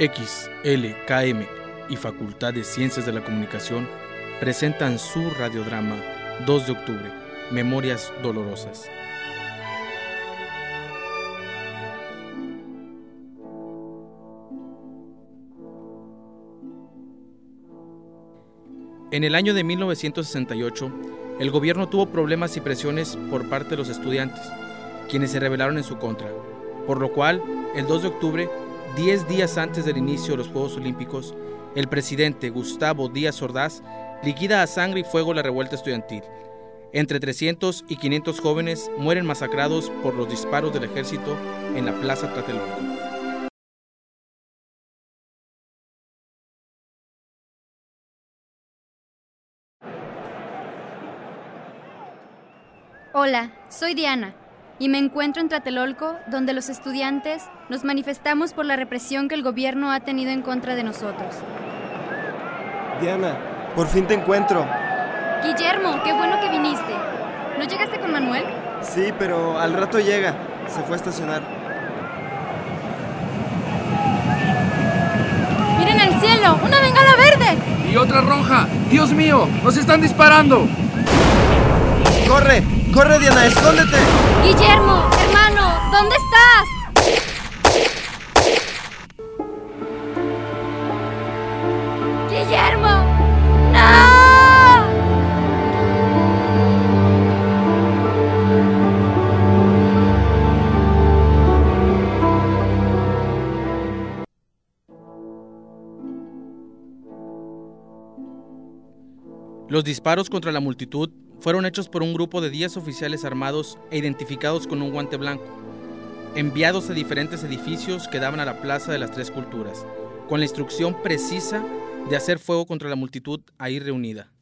X, L, KM y Facultad de Ciencias de la Comunicación presentan su radiodrama 2 de octubre, Memorias Dolorosas. En el año de 1968, el gobierno tuvo problemas y presiones por parte de los estudiantes, quienes se rebelaron en su contra, por lo cual, el 2 de octubre, 10 días antes del inicio de los Juegos Olímpicos, el presidente Gustavo Díaz Ordaz liquida a sangre y fuego la revuelta estudiantil. Entre 300 y 500 jóvenes mueren masacrados por los disparos del ejército en la Plaza Tlatelolco. Hola, soy Diana y me encuentro en Tlatelolco, donde los estudiantes nos manifestamos por la represión que el gobierno ha tenido en contra de nosotros. Diana, por fin te encuentro. Guillermo, qué bueno que viniste. ¿No llegaste con Manuel? Sí, pero al rato llega. Se fue a estacionar. ¡Miren al cielo! ¡Una bengala verde! ¡Y otra roja! ¡Dios mío! ¡Nos están disparando! ¡Corre! ¡Corre, Diana! ¡Escóndete! Guillermo, hermano, ¿dónde estás? Guillermo, no. Los disparos contra la multitud fueron hechos por un grupo de 10 oficiales armados e identificados con un guante blanco, enviados a diferentes edificios que daban a la Plaza de las Tres Culturas, con la instrucción precisa de hacer fuego contra la multitud ahí reunida.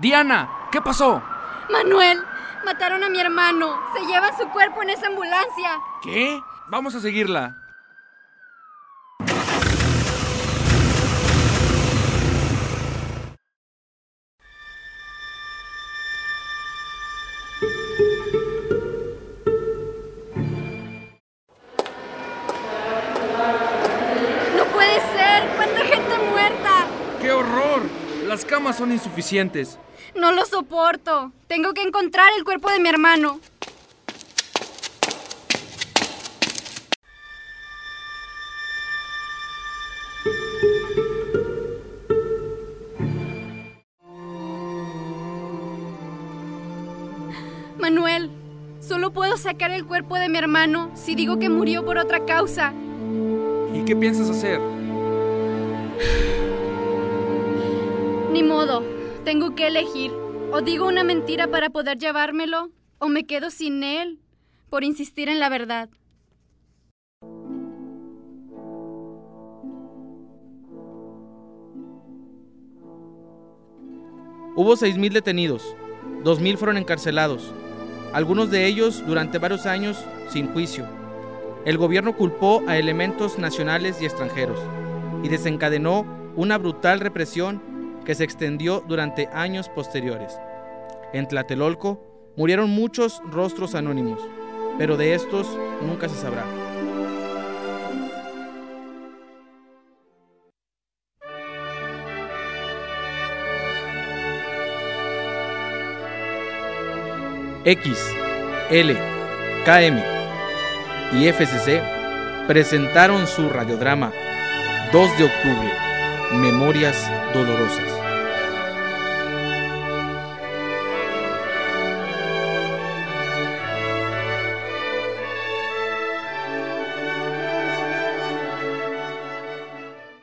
Diana, ¿qué pasó? Manuel, mataron a mi hermano. Se lleva su cuerpo en esa ambulancia. ¿Qué? Vamos a seguirla. Las camas son insuficientes. No lo soporto. Tengo que encontrar el cuerpo de mi hermano. Manuel, solo puedo sacar el cuerpo de mi hermano si digo que murió por otra causa. ¿Y qué piensas hacer? Ni modo, tengo que elegir. O digo una mentira para poder llevármelo, o me quedo sin él por insistir en la verdad. Hubo 6.000 detenidos, 2.000 fueron encarcelados, algunos de ellos durante varios años sin juicio. El gobierno culpó a elementos nacionales y extranjeros y desencadenó una brutal represión que se extendió durante años posteriores. En Tlatelolco murieron muchos rostros anónimos, pero de estos nunca se sabrá. X, L, KM y FCC presentaron su radiodrama 2 de octubre, Memorias Dolorosas.